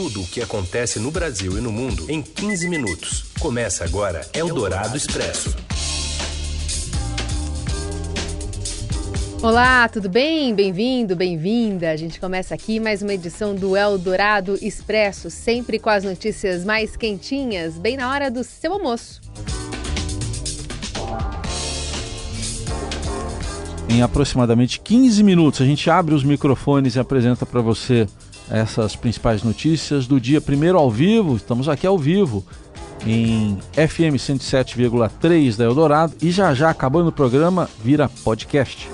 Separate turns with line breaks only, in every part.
tudo o que acontece no Brasil e no mundo em 15 minutos. Começa agora Eldorado Expresso.
Olá, tudo bem? Bem-vindo, bem-vinda. A gente começa aqui mais uma edição do Eldorado Expresso, sempre com as notícias mais quentinhas, bem na hora do seu almoço.
Em aproximadamente 15 minutos, a gente abre os microfones e apresenta para você essas principais notícias do dia primeiro ao vivo. Estamos aqui ao vivo em FM 107,3 da Eldorado e já já acabando o programa vira podcast.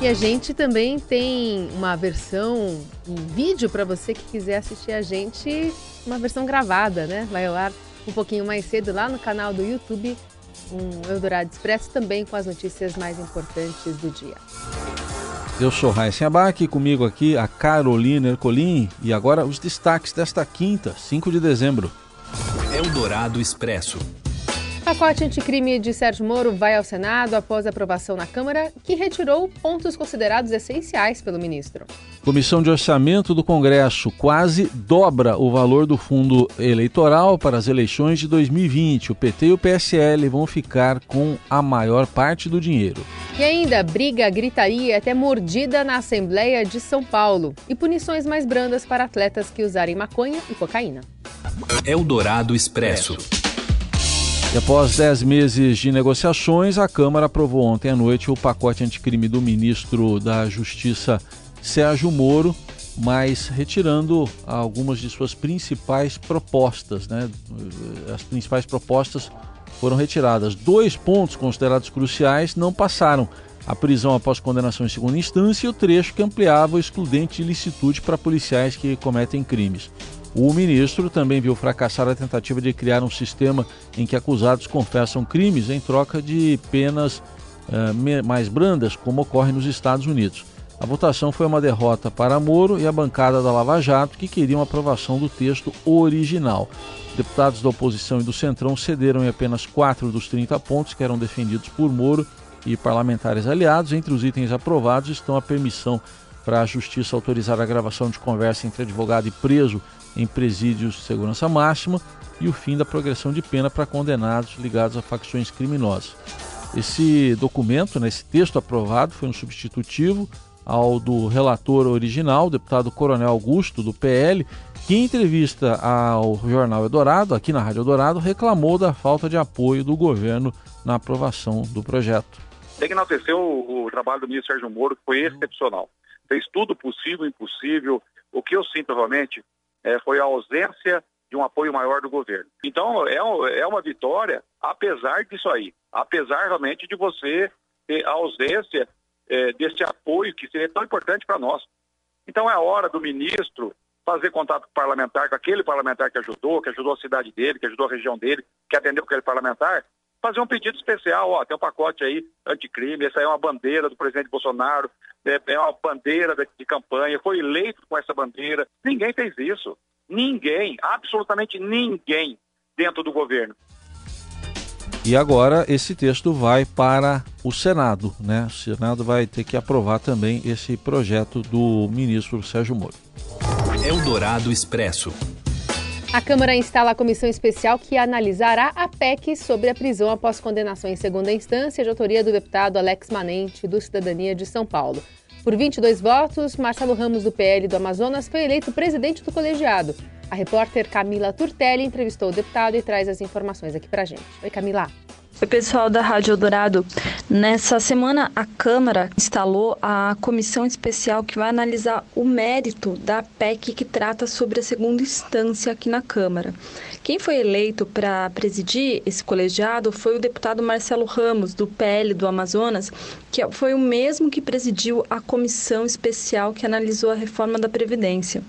E a gente também tem uma versão em vídeo para você que quiser assistir a gente, uma versão gravada, né? Vai ao ar um pouquinho mais cedo lá no canal do YouTube, um Eldorado Expresso também com as notícias mais importantes do dia.
Eu sou Raíssa Abac, comigo aqui a Carolina Ercolim e agora os destaques desta quinta, 5 de dezembro.
Eldorado Expresso.
Pacote anticrime de Sérgio Moro vai ao Senado após aprovação na Câmara, que retirou pontos considerados essenciais pelo ministro.
Comissão de Orçamento do Congresso quase dobra o valor do fundo eleitoral para as eleições de 2020. O PT e o PSL vão ficar com a maior parte do dinheiro.
E ainda briga, gritaria até mordida na Assembleia de São Paulo. E punições mais brandas para atletas que usarem maconha e cocaína.
Eldorado Expresso.
E após 10 meses de negociações, a Câmara aprovou ontem à noite o pacote anticrime do ministro da Justiça, Sérgio Moro, mas retirando algumas de suas principais propostas. Né? As principais propostas foram retiradas. Dois pontos considerados cruciais não passaram. A prisão após condenação em segunda instância e o trecho que ampliava o excludente de licitude para policiais que cometem crimes. O ministro também viu fracassar a tentativa de criar um sistema em que acusados confessam crimes em troca de penas uh, mais brandas, como ocorre nos Estados Unidos. A votação foi uma derrota para Moro e a bancada da Lava Jato, que queriam aprovação do texto original. Deputados da oposição e do Centrão cederam em apenas quatro dos 30 pontos que eram defendidos por Moro e parlamentares aliados. Entre os itens aprovados estão a permissão para a Justiça autorizar a gravação de conversa entre advogado e preso em presídios de segurança máxima e o fim da progressão de pena para condenados ligados a facções criminosas. Esse documento, né, esse texto aprovado, foi um substitutivo ao do relator original, deputado Coronel Augusto, do PL, que em entrevista ao jornal Eldorado, aqui na Rádio Eldorado, reclamou da falta de apoio do governo na aprovação do projeto.
Tem que enaltecer o, o trabalho do ministro Sérgio Moro, que foi excepcional. Fez tudo possível e impossível. O que eu sinto realmente é, foi a ausência de um apoio maior do governo. Então, é, é uma vitória, apesar disso aí, apesar realmente de você ter a ausência é, desse apoio que seria tão importante para nós. Então, é hora do ministro fazer contato com o parlamentar, com aquele parlamentar que ajudou, que ajudou a cidade dele, que ajudou a região dele, que atendeu aquele parlamentar, fazer um pedido especial, ó, tem um pacote aí anticrime, essa é uma bandeira do presidente Bolsonaro, é, é uma bandeira de, de campanha, foi eleito com essa bandeira. Ninguém fez isso. Ninguém, absolutamente ninguém dentro do governo.
E agora esse texto vai para o Senado, né? O Senado vai ter que aprovar também esse projeto do ministro Sérgio Moro.
Eldorado Expresso.
A Câmara instala a comissão especial que analisará a PEC sobre a prisão após condenação em segunda instância de autoria do deputado Alex Manente, do Cidadania de São Paulo. Por 22 votos, Marcelo Ramos, do PL do Amazonas, foi eleito presidente do colegiado. A repórter Camila Turtelli entrevistou o deputado e traz as informações aqui pra gente. Oi, Camila.
Oi, pessoal da Rádio Eldorado. Nessa semana, a Câmara instalou a comissão especial que vai analisar o mérito da PEC que trata sobre a segunda instância aqui na Câmara. Quem foi eleito para presidir esse colegiado foi o deputado Marcelo Ramos, do PL do Amazonas, que foi o mesmo que presidiu a comissão especial que analisou a reforma da Previdência.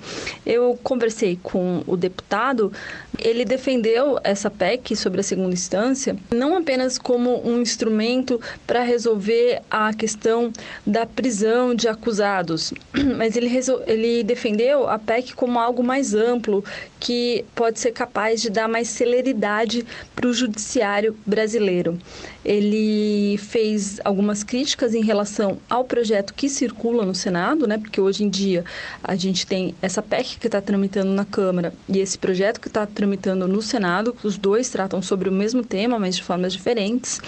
Eu conversei com o deputado, ele defendeu essa PEC sobre a segunda instância, não apenas apenas como um instrumento para resolver a questão da prisão de acusados, mas ele, ele defendeu a PEC como algo mais amplo que pode ser capaz de dar mais celeridade para o judiciário brasileiro. Ele fez algumas críticas em relação ao projeto que circula no Senado, né? Porque hoje em dia a gente tem essa PEC que está tramitando na Câmara e esse projeto que está tramitando no Senado. Os dois tratam sobre o mesmo tema, mas de formas diferentes.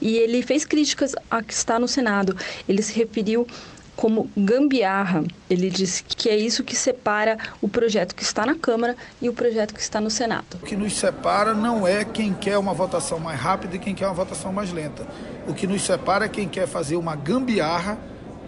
E ele fez críticas a que está no Senado. Ele se referiu como gambiarra. Ele disse que é isso que separa o projeto que está na Câmara e o projeto que está no Senado.
O que nos separa não é quem quer uma votação mais rápida e quem quer uma votação mais lenta. O que nos separa é quem quer fazer uma gambiarra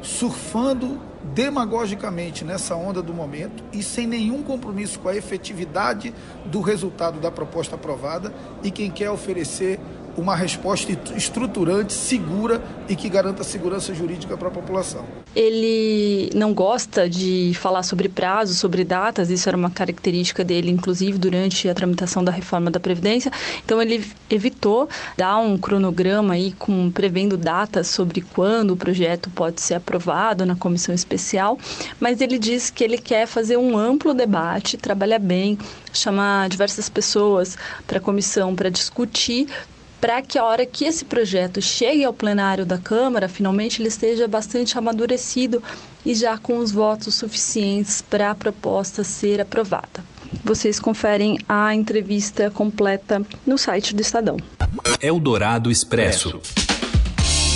surfando demagogicamente nessa onda do momento e sem nenhum compromisso com a efetividade do resultado da proposta aprovada e quem quer oferecer uma resposta estruturante, segura e que garanta segurança jurídica para a população.
Ele não gosta de falar sobre prazos, sobre datas, isso era uma característica dele, inclusive durante a tramitação da reforma da Previdência. Então ele evitou dar um cronograma aí com prevendo datas sobre quando o projeto pode ser aprovado na comissão especial, mas ele diz que ele quer fazer um amplo debate, trabalhar bem, chamar diversas pessoas para a comissão para discutir para que a hora que esse projeto chegue ao plenário da Câmara, finalmente ele esteja bastante amadurecido e já com os votos suficientes para a proposta ser aprovada. Vocês conferem a entrevista completa no site do Estadão.
Eldorado Expresso.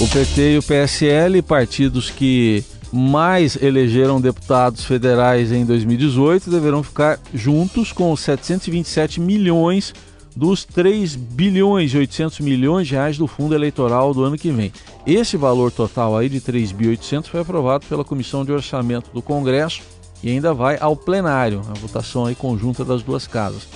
O PT e o PSL, partidos que mais elegeram deputados federais em 2018, deverão ficar juntos com 727 milhões dos 3 bilhões e 800 milhões de reais do fundo eleitoral do ano que vem. Esse valor total aí de 3.800 foi aprovado pela Comissão de Orçamento do Congresso e ainda vai ao plenário, a votação aí conjunta das duas casas.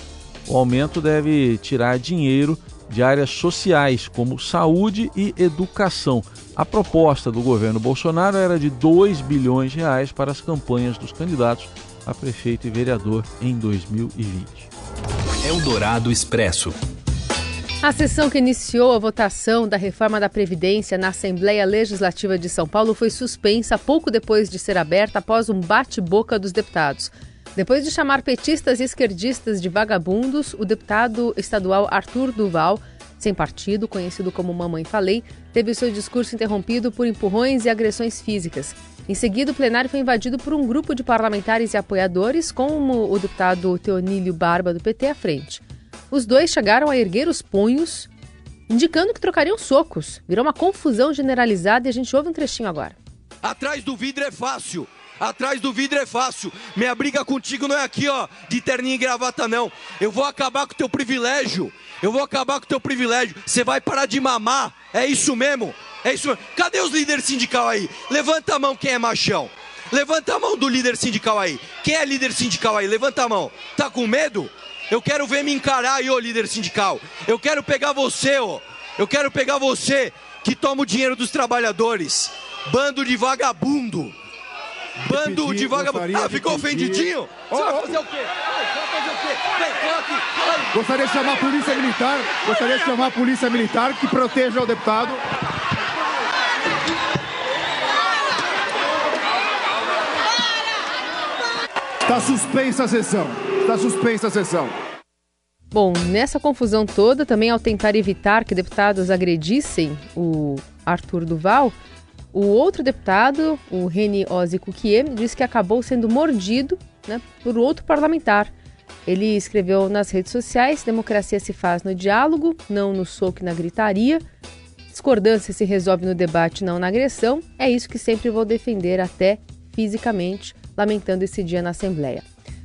O aumento deve tirar dinheiro de áreas sociais como saúde e educação. A proposta do governo Bolsonaro era de 2 bilhões de reais para as campanhas dos candidatos a prefeito e vereador em 2020.
Eldorado Expresso.
A sessão que iniciou a votação da reforma da Previdência na Assembleia Legislativa de São Paulo foi suspensa pouco depois de ser aberta após um bate-boca dos deputados. Depois de chamar petistas e esquerdistas de vagabundos, o deputado estadual Arthur Duval, sem partido, conhecido como Mamãe Falei, teve seu discurso interrompido por empurrões e agressões físicas. Em seguida, o plenário foi invadido por um grupo de parlamentares e apoiadores, como o deputado Teonílio Barba, do PT, à frente. Os dois chegaram a erguer os punhos, indicando que trocariam socos. Virou uma confusão generalizada e a gente ouve um trechinho agora.
Atrás do vidro é fácil. Atrás do vidro é fácil. Minha briga contigo não é aqui, ó, de terninho e gravata, não. Eu vou acabar com o teu privilégio. Eu vou acabar com o teu privilégio. Você vai parar de mamar. É isso mesmo. É isso mesmo. Cadê os líderes sindical aí? Levanta a mão quem é machão. Levanta a mão do líder sindical aí. Quem é líder sindical aí? Levanta a mão. Tá com medo? Eu quero ver me encarar aí, ô líder sindical. Eu quero pegar você, ô. Eu quero pegar você que toma o dinheiro dos trabalhadores. Bando de vagabundo. Bando de vagabundo. Ah, ficou ofendidinho? Você vai fazer o quê? Você vai fazer o quê? Vem, aqui.
Gostaria de chamar a polícia militar. Gostaria de chamar a polícia militar que proteja o deputado. Está suspensa a sessão. Está suspensa a sessão.
Bom, nessa confusão toda, também ao tentar evitar que deputados agredissem o Arthur Duval, o outro deputado, o Reni Ozzy Kukiem, disse que acabou sendo mordido né, por outro parlamentar. Ele escreveu nas redes sociais: democracia se faz no diálogo, não no soco e na gritaria. Discordância se resolve no debate, não na agressão. É isso que sempre vou defender, até fisicamente lamentando esse dia na Assembleia.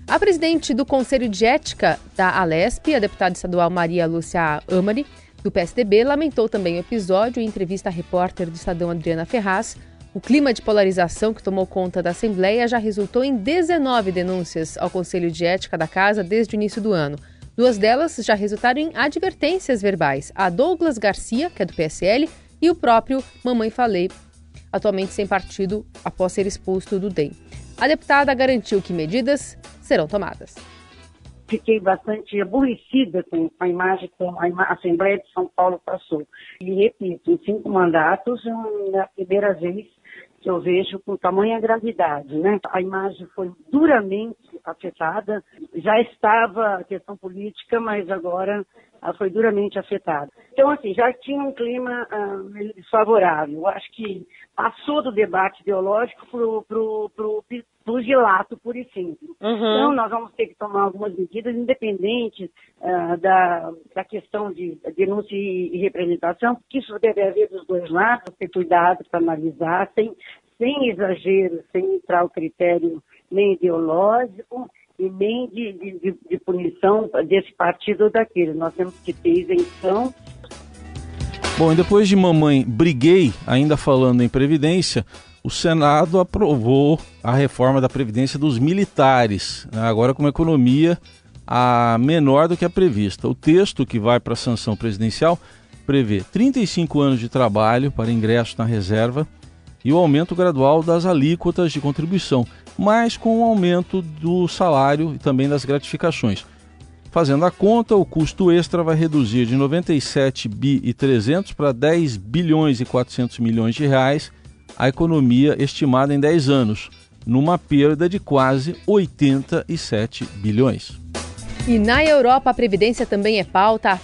A presidente do Conselho de Ética da Alesp, a deputada estadual Maria Lúcia Amari, do PSDB, lamentou também o episódio em entrevista à repórter do Estadão Adriana Ferraz. O clima de polarização que tomou conta da Assembleia já resultou em 19 denúncias ao Conselho de Ética da Casa desde o início do ano. Duas delas já resultaram em advertências verbais: a Douglas Garcia, que é do PSL, e o próprio Mamãe Falei, atualmente sem partido após ser expulso do DEM. A deputada garantiu que medidas serão tomadas.
fiquei bastante aborrecida com a imagem que a Assembleia de São Paulo passou. E repito, em cinco mandatos, é a primeira vez que eu vejo com tamanha gravidade, né? A imagem foi duramente afetada, já estava a questão política, mas agora foi duramente afetada. Então, assim, já tinha um clima uh, desfavorável. Acho que passou do debate ideológico para o pugilato puro e simples. Uhum. Então, nós vamos ter que tomar algumas medidas independentes uh, da, da questão de denúncia e representação, porque isso deve haver dos dois lados, ter cuidado para analisar, sem, sem exagero, sem entrar o critério nem ideológico e nem de, de, de punição desse partido ou daquele. Nós temos que ter isenção
Bom, e depois de mamãe briguei, ainda falando em Previdência, o Senado aprovou a reforma da Previdência dos militares, né? agora com uma economia a menor do que a prevista. O texto que vai para a sanção presidencial prevê 35 anos de trabalho para ingresso na reserva e o aumento gradual das alíquotas de contribuição, mas com o aumento do salário e também das gratificações. Fazendo a conta, o custo extra vai reduzir de 97 bi e 300 para 10 bilhões e 400 milhões de reais a economia estimada em 10 anos, numa perda de quase 87 bilhões.
E na Europa, a Previdência também é pauta. A,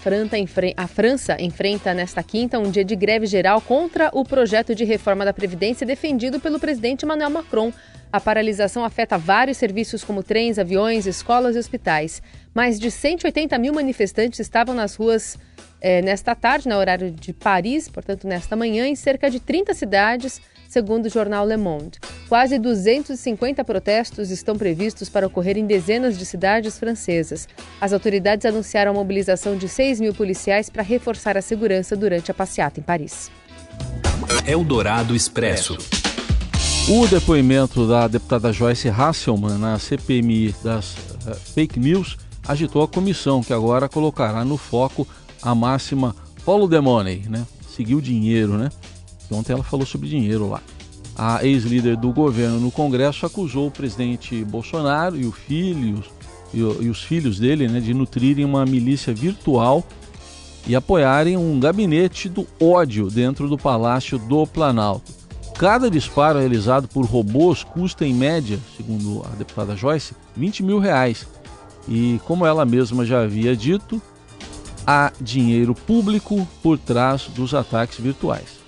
a França enfrenta nesta quinta um dia de greve geral contra o projeto de reforma da Previdência defendido pelo presidente Emmanuel Macron. A paralisação afeta vários serviços como trens, aviões, escolas e hospitais. Mais de 180 mil manifestantes estavam nas ruas é, nesta tarde, no horário de Paris, portanto, nesta manhã, em cerca de 30 cidades, segundo o jornal Le Monde. Quase 250 protestos estão previstos para ocorrer em dezenas de cidades francesas. As autoridades anunciaram a mobilização de 6 mil policiais para reforçar a segurança durante a passeata em Paris.
Eldorado Expresso.
O depoimento da deputada Joyce Hasselman na CPMI das uh, fake news agitou a comissão, que agora colocará no foco a máxima follow the money, né? Seguir o dinheiro, né? Ontem ela falou sobre dinheiro lá. A ex-líder do governo no Congresso acusou o presidente Bolsonaro e filho e, e os filhos dele, né, de nutrirem uma milícia virtual e apoiarem um gabinete do ódio dentro do Palácio do Planalto. Cada disparo realizado por robôs custa, em média, segundo a deputada Joyce, 20 mil reais. E como ela mesma já havia dito, há dinheiro público por trás dos ataques virtuais.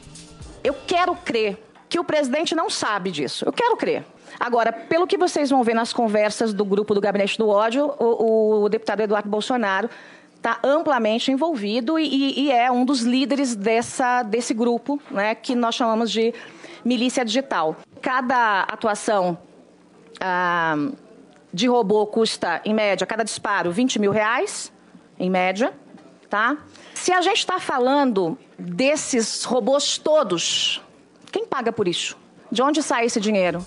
Eu quero crer que o presidente não sabe disso. Eu quero crer. Agora, pelo que vocês vão ver nas conversas do grupo do Gabinete do Ódio, o, o deputado Eduardo Bolsonaro está amplamente envolvido e, e, é um dos líderes dessa, desse grupo, né, que nós chamamos de milícia digital. Cada atuação ah, de robô custa, em média, cada disparo, 20 mil reais, em média. Tá? Se a gente está falando desses robôs todos, quem paga por isso? De onde sai esse dinheiro?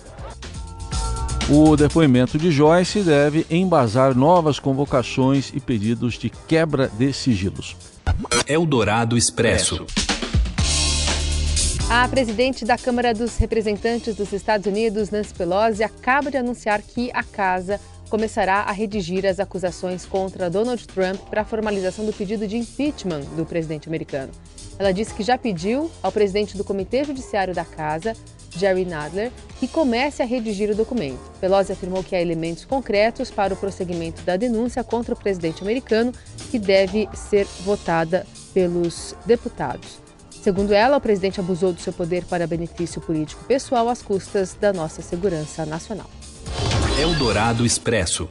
O depoimento de Joyce deve embasar novas convocações e pedidos de quebra de sigilos.
Eldorado Expresso.
A presidente da Câmara dos Representantes dos Estados Unidos, Nancy Pelosi, acaba de anunciar que a casa começará a redigir as acusações contra Donald Trump para a formalização do pedido de impeachment do presidente americano. Ela disse que já pediu ao presidente do Comitê Judiciário da Casa, Jerry Nadler, que comece a redigir o documento. Pelosi afirmou que há elementos concretos para o prosseguimento da denúncia contra o presidente americano, que deve ser votada pelos deputados. Segundo ela, o presidente abusou do seu poder para benefício político pessoal às custas da nossa segurança nacional.
Eldorado Expresso.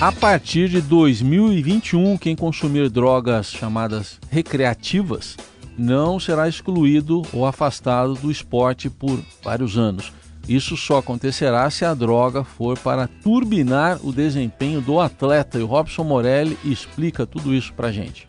A partir de 2021, quem consumir drogas chamadas recreativas não será excluído ou afastado do esporte por vários anos. Isso só acontecerá se a droga for para turbinar o desempenho do atleta. E o Robson Morelli explica tudo isso para gente.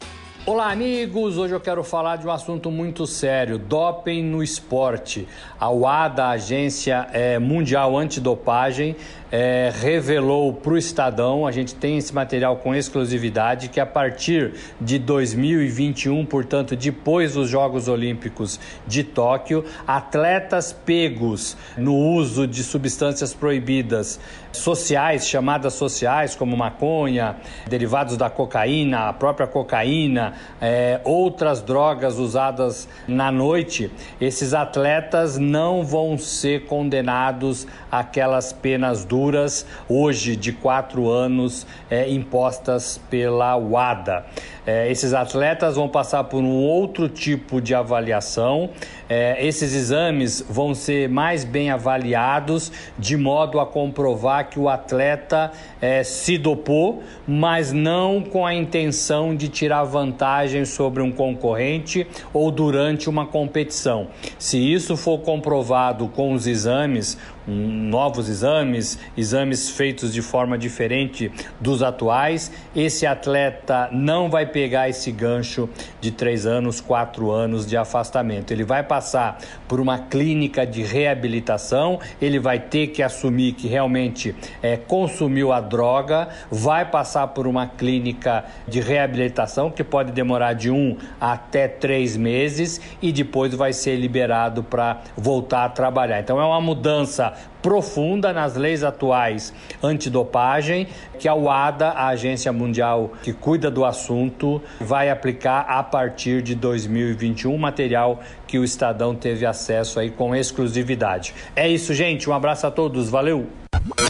Olá, amigos! Hoje eu quero falar de um assunto muito sério: doping no esporte. A UADA, a Agência é, Mundial Antidopagem, é, revelou para o Estadão, a gente tem esse material com exclusividade, que a partir de 2021, portanto, depois dos Jogos Olímpicos de Tóquio, atletas pegos no uso de substâncias proibidas sociais, chamadas sociais, como maconha, derivados da cocaína, a própria cocaína, é, outras drogas usadas na noite, esses atletas não vão ser condenados àquelas penas duras, hoje de quatro anos, é, impostas pela WADA. É, esses atletas vão passar por um outro tipo de avaliação. É, esses exames vão ser mais bem avaliados, de modo a comprovar que o atleta é, se dopou, mas não com a intenção de tirar vantagem sobre um concorrente ou durante uma competição. Se isso for comprovado com os exames, novos exames, exames feitos de forma diferente dos atuais. Esse atleta não vai pegar esse gancho de três anos, quatro anos de afastamento. Ele vai passar por uma clínica de reabilitação, ele vai ter que assumir que realmente é, consumiu a droga, vai passar por uma clínica de reabilitação que pode demorar de um até três meses e depois vai ser liberado para voltar a trabalhar. Então é uma mudança profunda nas leis atuais antidopagem que a UADA, a agência mundial que cuida do assunto, vai aplicar a partir de 2021, material que o Estadão teve acesso aí com exclusividade. É isso, gente. Um abraço a todos. Valeu.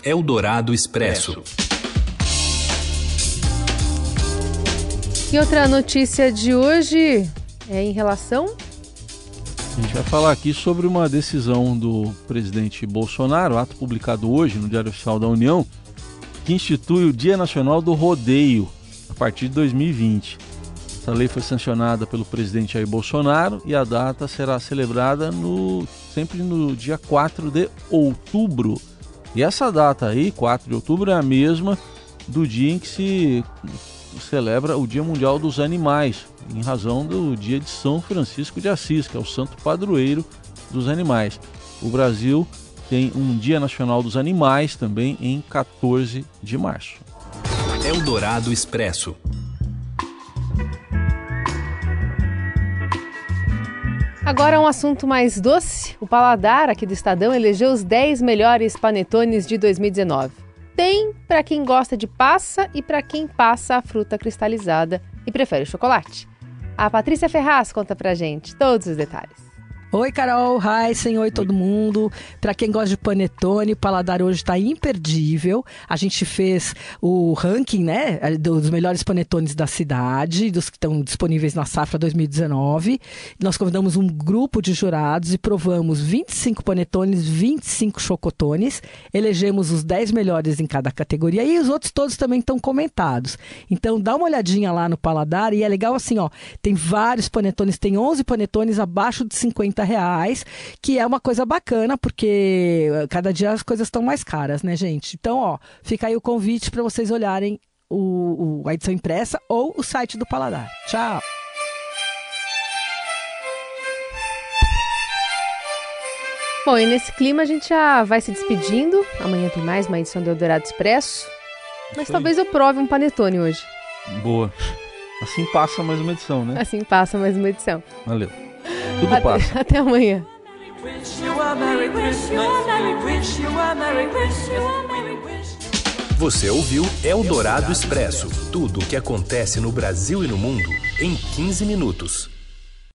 Eldorado Expresso.
E outra notícia de hoje é em relação
a gente vai falar aqui sobre uma decisão do presidente Bolsonaro, ato publicado hoje no Diário Oficial da União, que institui o Dia Nacional do Rodeio a partir de 2020. Essa lei foi sancionada pelo presidente Jair Bolsonaro e a data será celebrada no, sempre no dia 4 de outubro. E essa data aí, 4 de outubro, é a mesma do dia em que se celebra o Dia Mundial dos Animais, em razão do dia de São Francisco de Assis, que é o santo padroeiro dos animais. O Brasil tem um Dia Nacional dos Animais também em 14 de março.
Eldorado Expresso.
Agora um assunto mais doce. O Paladar aqui do Estadão elegeu os 10 melhores panetones de 2019. Tem para quem gosta de passa e para quem passa a fruta cristalizada e prefere chocolate. A Patrícia Ferraz conta pra gente todos os detalhes.
Oi, Carol, Heisen, oi todo mundo. Para quem gosta de panetone, o paladar hoje está imperdível. A gente fez o ranking, né, dos melhores panetones da cidade, dos que estão disponíveis na safra 2019. Nós convidamos um grupo de jurados e provamos 25 panetones, 25 chocotones. Elegemos os 10 melhores em cada categoria e os outros todos também estão comentados. Então dá uma olhadinha lá no paladar e é legal assim, ó, tem vários panetones, tem 11 panetones abaixo de 50 reais, que é uma coisa bacana, porque cada dia as coisas estão mais caras, né, gente? Então, ó, fica aí o convite para vocês olharem o, o, a edição impressa ou o site do Paladar. Tchau!
Bom, e nesse clima a gente já vai se despedindo. Amanhã tem mais uma edição do Eldorado Expresso. Mas Isso talvez aí. eu prove um panetone hoje.
Boa. Assim passa mais uma edição, né?
Assim passa mais uma edição.
Valeu. Tudo
até,
passa.
Até amanhã.
Você ouviu Eldorado Expresso tudo o que acontece no Brasil e no mundo em 15 minutos.